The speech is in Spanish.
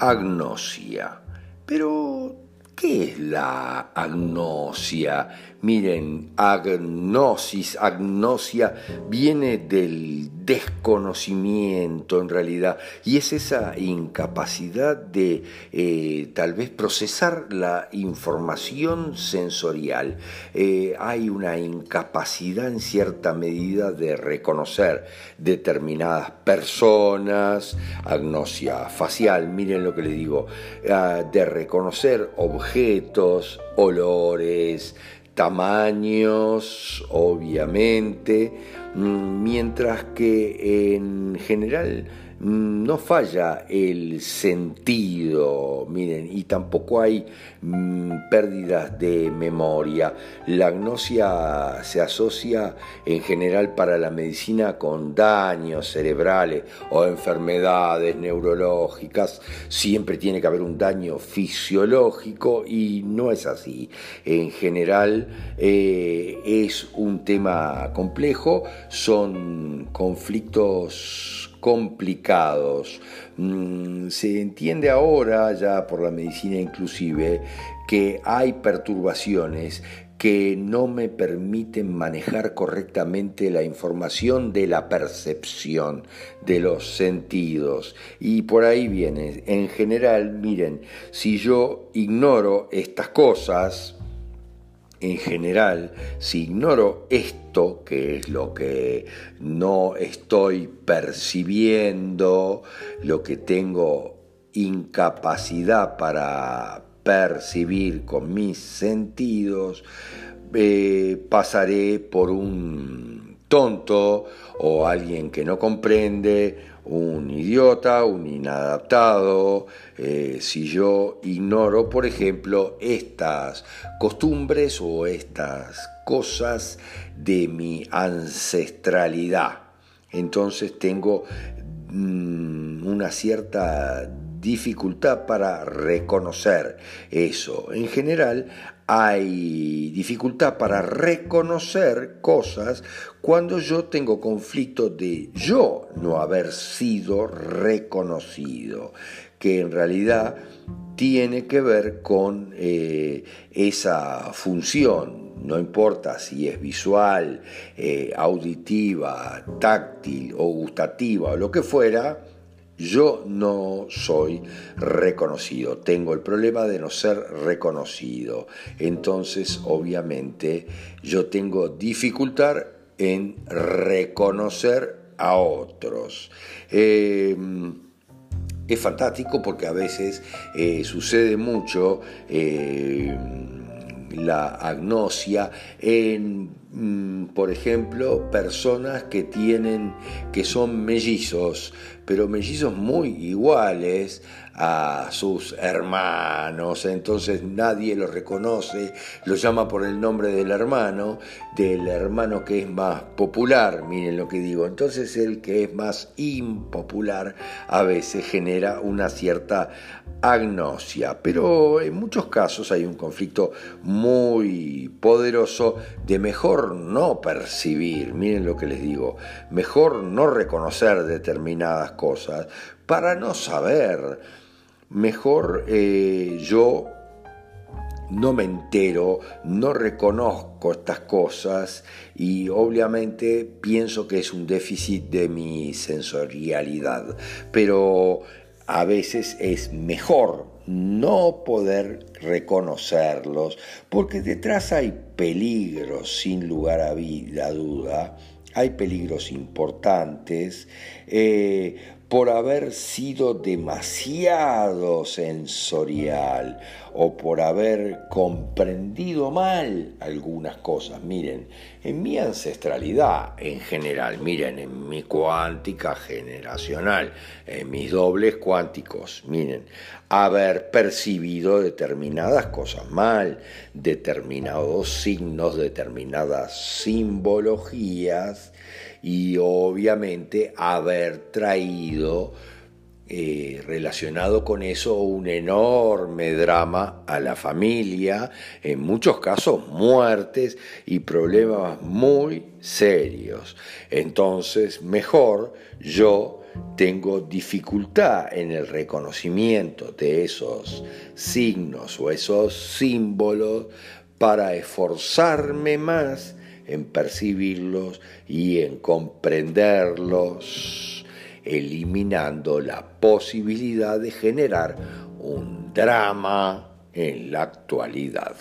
agnosia. Pero, ¿qué es la agnosia? Miren, agnosis, agnosia viene del desconocimiento en realidad y es esa incapacidad de eh, tal vez procesar la información sensorial. Eh, hay una incapacidad en cierta medida de reconocer determinadas personas, agnosia facial, miren lo que le digo, ah, de reconocer objetos, olores, tamaños, obviamente, mm, mientras que en general no falla el sentido, miren, y tampoco hay mm, pérdidas de memoria. La agnosia se asocia en general para la medicina con daños cerebrales o enfermedades neurológicas. Siempre tiene que haber un daño fisiológico y no es así. En general eh, es un tema complejo, son conflictos complicados. Mm, se entiende ahora, ya por la medicina inclusive, que hay perturbaciones que no me permiten manejar correctamente la información de la percepción, de los sentidos. Y por ahí viene, en general, miren, si yo ignoro estas cosas, en general, si ignoro esto, que es lo que no estoy percibiendo, lo que tengo incapacidad para percibir con mis sentidos, eh, pasaré por un tonto o alguien que no comprende un idiota, un inadaptado, eh, si yo ignoro, por ejemplo, estas costumbres o estas cosas de mi ancestralidad. Entonces tengo mm, una cierta dificultad para reconocer eso. En general, hay dificultad para reconocer cosas cuando yo tengo conflicto de yo no haber sido reconocido, que en realidad tiene que ver con eh, esa función, no importa si es visual, eh, auditiva, táctil o gustativa o lo que fuera, yo no soy reconocido, tengo el problema de no ser reconocido. Entonces, obviamente, yo tengo dificultad en reconocer a otros. Em, es fantástico porque a veces eh, sucede mucho em, la agnosia en por ejemplo, personas que tienen que son mellizos, pero mellizos muy iguales a sus hermanos, entonces nadie los reconoce, los llama por el nombre del hermano, del hermano que es más popular, miren lo que digo, entonces el que es más impopular a veces genera una cierta agnosia, pero en muchos casos hay un conflicto muy poderoso de mejor no percibir, miren lo que les digo, mejor no reconocer determinadas cosas para no saber. Mejor eh, yo no me entero, no reconozco estas cosas y obviamente pienso que es un déficit de mi sensorialidad, pero a veces es mejor no poder reconocerlos porque detrás hay peligros sin lugar a, duda. Hay peligros importantes. Eh, por haber sido demasiado sensorial o por haber comprendido mal algunas cosas. Miren, en mi ancestralidad en general, miren, en mi cuántica generacional, en mis dobles cuánticos, miren, haber percibido determinadas cosas mal, determinados signos, determinadas simbologías y obviamente haber traído eh, relacionado con eso un enorme drama a la familia, en muchos casos muertes y problemas muy serios. Entonces, mejor yo tengo dificultad en el reconocimiento de esos signos o esos símbolos para esforzarme más en percibirlos y en comprenderlos, eliminando la posibilidad de generar un drama en la actualidad.